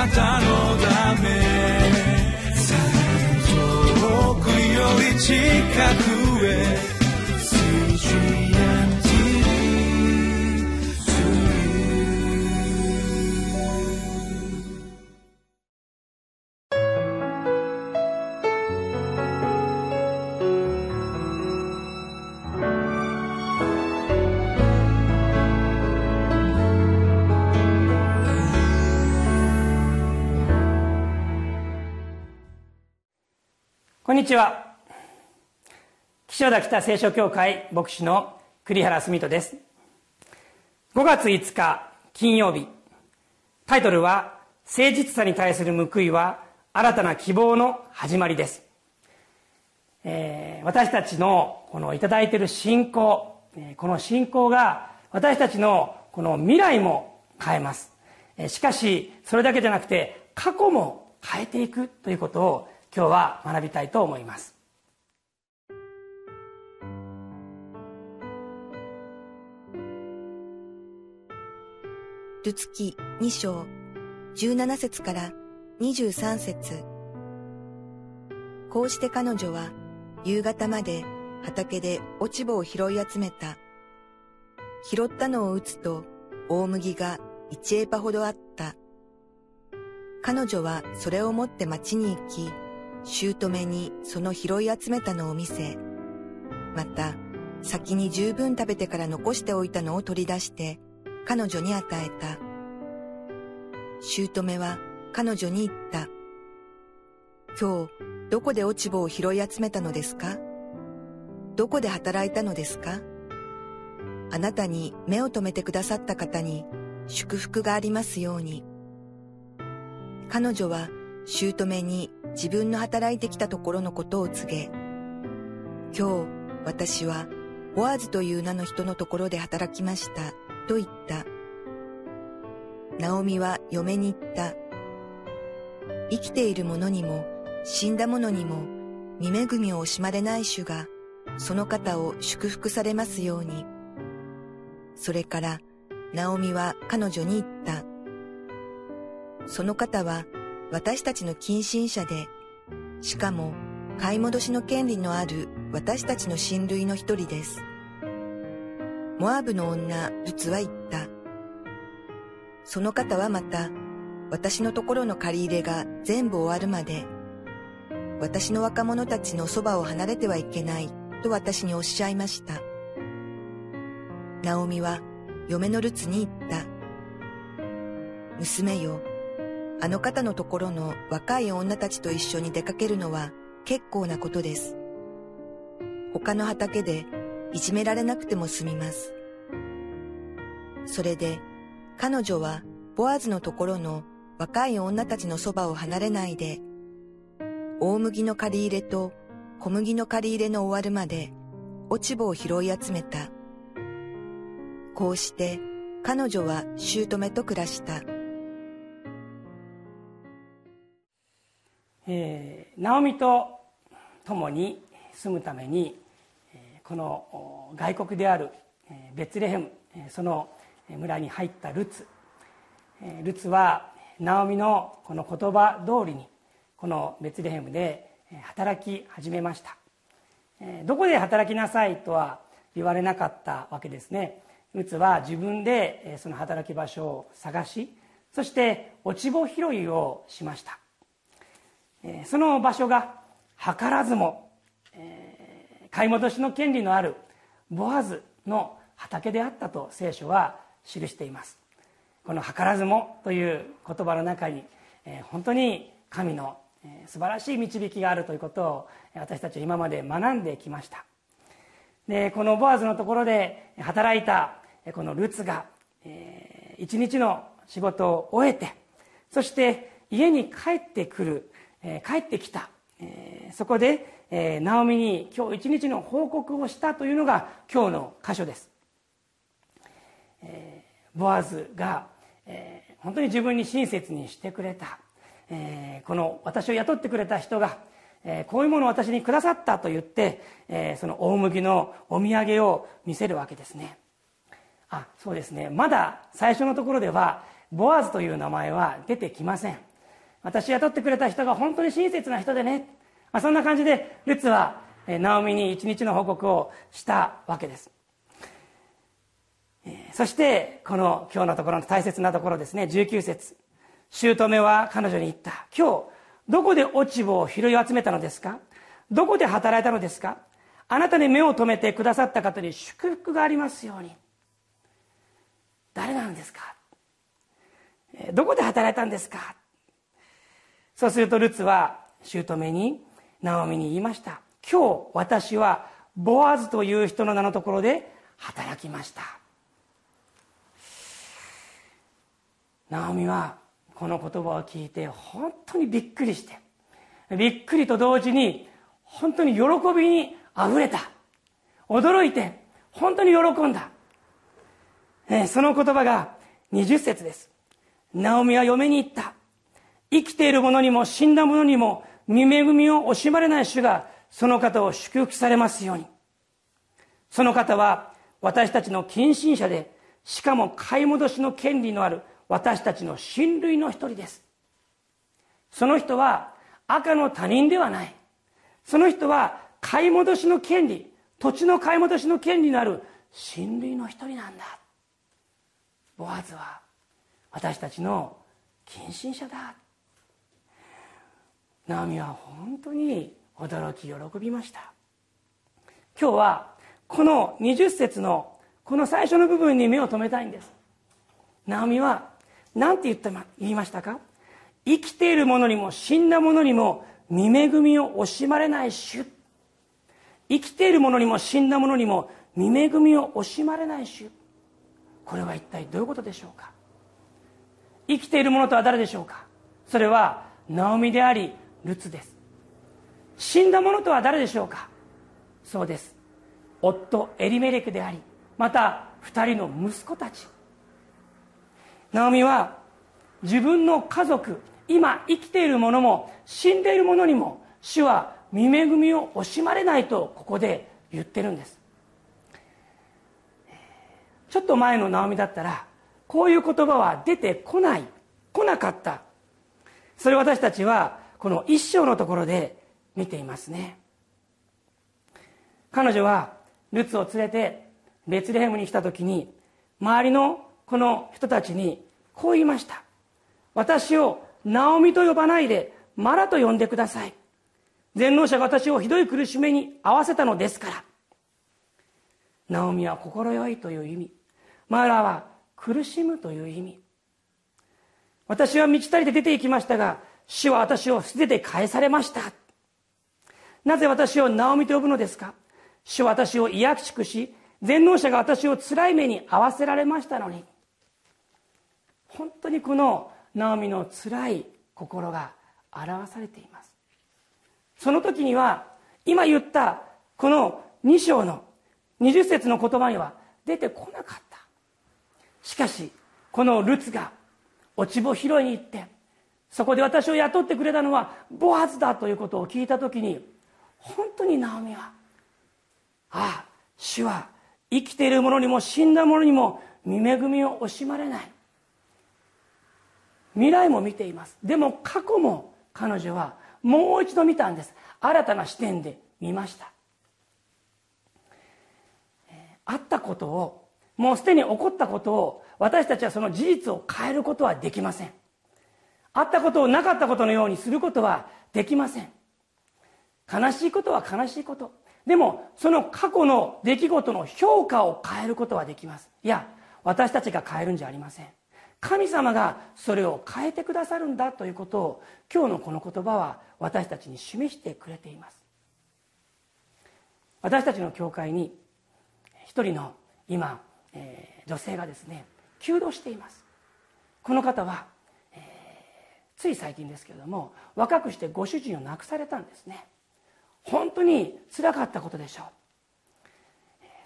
なたのため。遠くより近く。こんにちは。岸和田北聖書協会牧師の栗原澄人です。5月5日金曜日。タイトルは「誠実さに対する報いは新たな希望の始まり」です、えー、私たちのこの頂いている信仰この信仰が私たちのこの未来も変えます。しかしそれだけじゃなくて過去も変えていくということを今日は学びたいと思いますルツキ2章17節から23節こうして彼女は夕方まで畑で落ち葉を拾い集めた。拾ったのを打つと大麦が1エーパほどあった。彼女はそれを持って町に行き、姑にその拾い集めたのを見せ、また先に十分食べてから残しておいたのを取り出して彼女に与えた。姑は彼女に言った。今日どこで落ち葉を拾い集めたのですか？どこで働いたのですか？あなたに目を留めてくださった方に祝福がありますように。彼女は姑に自分の働いてきたところのことを告げ、今日私はボアズという名の人のところで働きましたと言った。ナオミは嫁に言った。生きている者にも死んだ者にも見恵みを惜しまれない主がその方を祝福されますように。それから、ナオミは彼女に言った。その方は私たちの近親者で、しかも買い戻しの権利のある私たちの親類の一人です。モアブの女、ルツは言った。その方はまた、私のところの借り入れが全部終わるまで、私の若者たちのそばを離れてはいけないと私におっしゃいました。ナオミは嫁のルツに言った。娘よ、あの方のところの若い女たちと一緒に出かけるのは結構なことです。他の畑でいじめられなくても済みます。それで彼女はボアズのところの若い女たちのそばを離れないで、大麦の借り入れと小麦の借り入れの終わるまで落ち葉を拾い集めた。こうして彼女は姑と暮らした。えー、ナオミと共に住むためにこの外国であるベツレヘムその村に入ったルツ。ルツはナオミのこの言葉通りにこのベツレヘムで働き始めました。どこで働きなさいとは言われなかったわけですね。ルツは自分でその働き場所を探しそして落ち葉拾いをしました。その場所が図らずも買い戻しの権利のあるボアズの畑であったと聖書は記しています。この「図らずも」という言葉の中に本当に神の素晴らしい導きがあるということを私たちは今まで学んできました。でこのボアズのところで働いたこのルツが一日の仕事を終えてそして家に帰ってくるえ帰ってきた。えそこでえナオミに今日一日の報告をしたというのが今日の箇所です。えボアズがえ本当に自分に親切にしてくれた。え、この私を雇ってくれた人が、え、こういうものを私にくださったと言って、え、その大麦のお土産を見せるわけですね。あそうですね。まだ最初のところではボアズという名前は出てきません。私雇ってくれた人が本当に親切な人でね、まあ、そんな感じでルツはナオミに一日の報告をしたわけです。そしてこの今日のところの大切なところですね。19節。姑は彼女に言った。今日どこで落ち葉を拾い集めたのですか？どこで働いたのですか？あなたに目を留めてくださった方に祝福がありますように。誰なんですか？どこで働いたんですか？そうするとルツは姑にナオミに言いました。今日私はボアズという人の名のところで働きました。ナオミはこの言葉を聞いて本当にびっくりしてびっくりと同時に本当に喜びにあふれた。驚いて本当に喜んだ、えその言葉が20節です。ナオミは嫁に言った。生きている者にも死んだ者にも見恵みを惜しまれない主がその方を祝福されますように。その方は私たちの近親者でしかも買い戻しの権利のある私たちの親類の一人です。その人は赤の他人ではない。その人は買い戻しの権利土地の買い戻しの権利のある親類の一人なんだ。ボアズは私たちの近親者だ。ナオミは本当に驚き喜びました。今日はこの20節のこの最初の部分に目を留めたいんです。ナオミは何て言った言いましたか？生きている者にも死んだ者にも見恵みを惜しまれない主。生きている者にも死んだ者にも見恵みを惜しまれない主。これは一体どういうことでしょうか？生きている者とは誰でしょうか？それはナオミでありルツです。死んだ者とは誰でしょうか？そうです。夫エリメレクでありまた2人の息子たち。ナオミは自分の家族今生きている者も死んでいる者にも主は見恵みを惜しまれないとここで言ってるんです。ちょっと前のナオミだったらこういう言葉は出てこない来なかった。それ私たちはこの一章のところで見ていますね。彼女はルツを連れてベツレヘムに来た時に周りのこの人たちにこう言いました。私をナオミと呼ばないでマラと呼んでください。全能者が私をひどい苦しみに合わせたのですから。ナオミは快いという意味。マラは苦しむという意味。私は満ち足りて出て行きましたが主は私を捨てて返されましたなぜ私をナオミと呼ぶのですか主は私を威圧しくし全能者が私を辛い目に合わせられましたのに本当にこのナオミの辛い心が表されています。その時には今言ったこの2章の20節の言葉には出てこなかった。しかしこのルツが落ち穂拾いに行ってそこで私を雇ってくれたのはボアズだということを聞いた時に本当にナオミはああ主は生きている者にも死んだ者にも見恵みを惜しまれない。未来も見ています。でも過去も彼女はもう一度見たんです。新たな視点で見ました。あったことをもうすでに起こったことを私たちはその事実を変えることはできません。あったことをなかったことのようにすることはできません。悲しいことは悲しいこと。でもその過去の出来事の評価を変えることはできます。いや私たちが変えるんじゃありません。神様がそれを変えてくださるんだということを今日のこの言葉は私たちに示してくれています。私たちの教会に一人の今、えー、女性がですね弓道しています。この方は、つい最近ですけれども若くしてご主人を亡くされたんですね。本当につらかったことでしょう。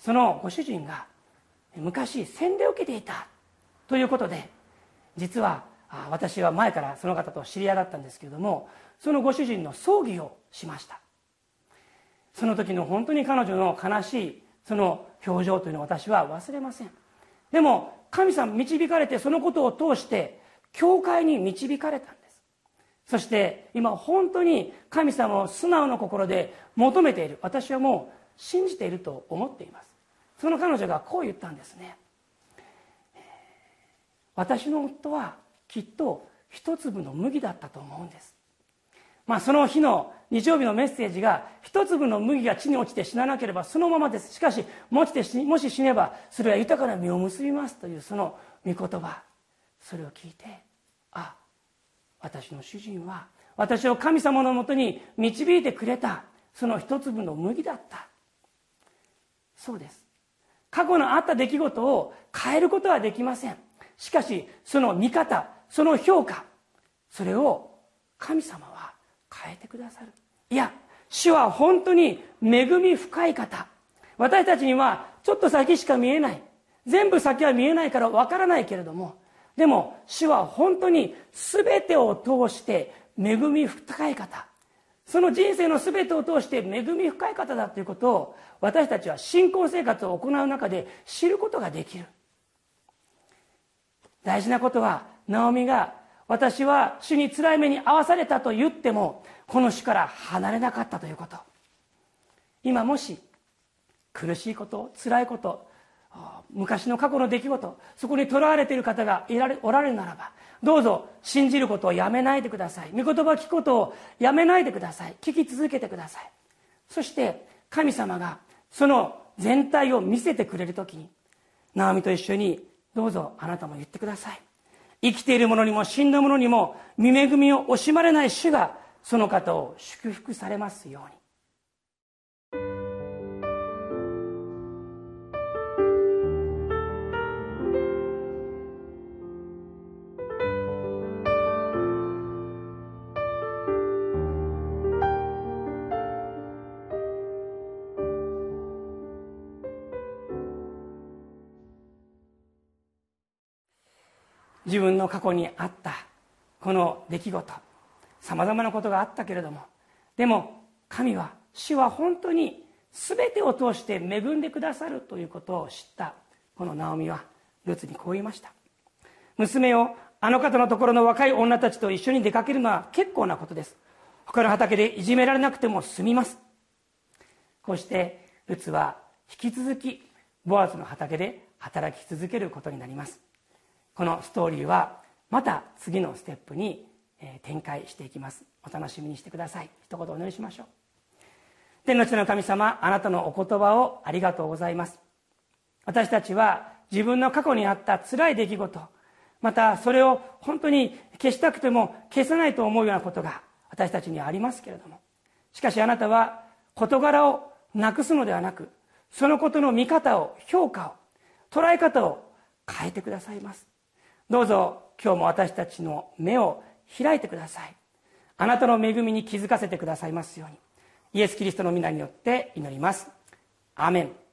そのご主人が昔洗礼を受けていたということで実は私は前からその方と知り合いだったんですけれどもそのご主人の葬儀をしました。その時の本当に彼女の悲しいその表情というのを私は忘れません。でも神様導かれてそのことを通して教会に導かれたんでそして今本当に神様を素直な心で求めている。私はもう信じていると思っています。その彼女がこう言ったんですね。私の夫はきっと一粒の麦だったと思うんです。まあその日の日曜日のメッセージが一粒の麦が地に落ちて死ななければそのままです。しかしもしもし死ねばそれは豊かな実を結びますというその御言葉。それを聞いて私の主人は私を神様のもとに導いてくれたその一粒の麦だった。そうです。過去のあった出来事を変えることはできません。しかしその見方その評価それを神様は変えてくださる。いや主は本当に恵み深い方。私たちにはちょっと先しか見えない。全部先は見えないからわからないけれどもでも主は本当に全てを通して恵み深い方。その人生の全てを通して恵み深い方だということを私たちは信仰生活を行う中で知ることができる。大事なことはナオミが私は主に辛い目に遭わされたと言ってもこの主から離れなかったということ。今もし苦しいこと辛いこと昔の過去の出来事そこにとらわれている方がいられおられるならばどうぞ信じることをやめないでください。御言葉を聞くことをやめないでください。聞き続けてください。そして神様がその全体を見せてくれる時にナオミと一緒にどうぞあなたも言ってください。生きている者にも死んだ者にも見恵みを惜しまれない主がその方を祝福されますように。自分の過去にあったこの出来事さまざまなことがあったけれどもでも神は主は本当に全てを通して恵んでくださるということを知ったこのナオミはルツにこう言いました。娘をあの方のところの若い女たちと一緒に出かけるのは結構なことです。他の畑でいじめられなくても済みます。こうしてルツは引き続きボアズの畑で働き続けることになります。このストーリーはまた次のステップに展開していきます。お楽しみにしてください。一言お祈りしましょう。天の地の神様あなたのお言葉をありがとうございます。私たちは自分の過去にあった辛い出来事またそれを本当に消したくても消せないと思うようなことが私たちにはありますけれども。しかしあなたは事柄をなくすのではなくそのことの見方を評価を捉え方を変えてくださいます。どうぞ今日も私たちの目を開いてください。あなたの恵みに気づかせてくださいますように。イエス・キリストの皆によって祈ります。アメン。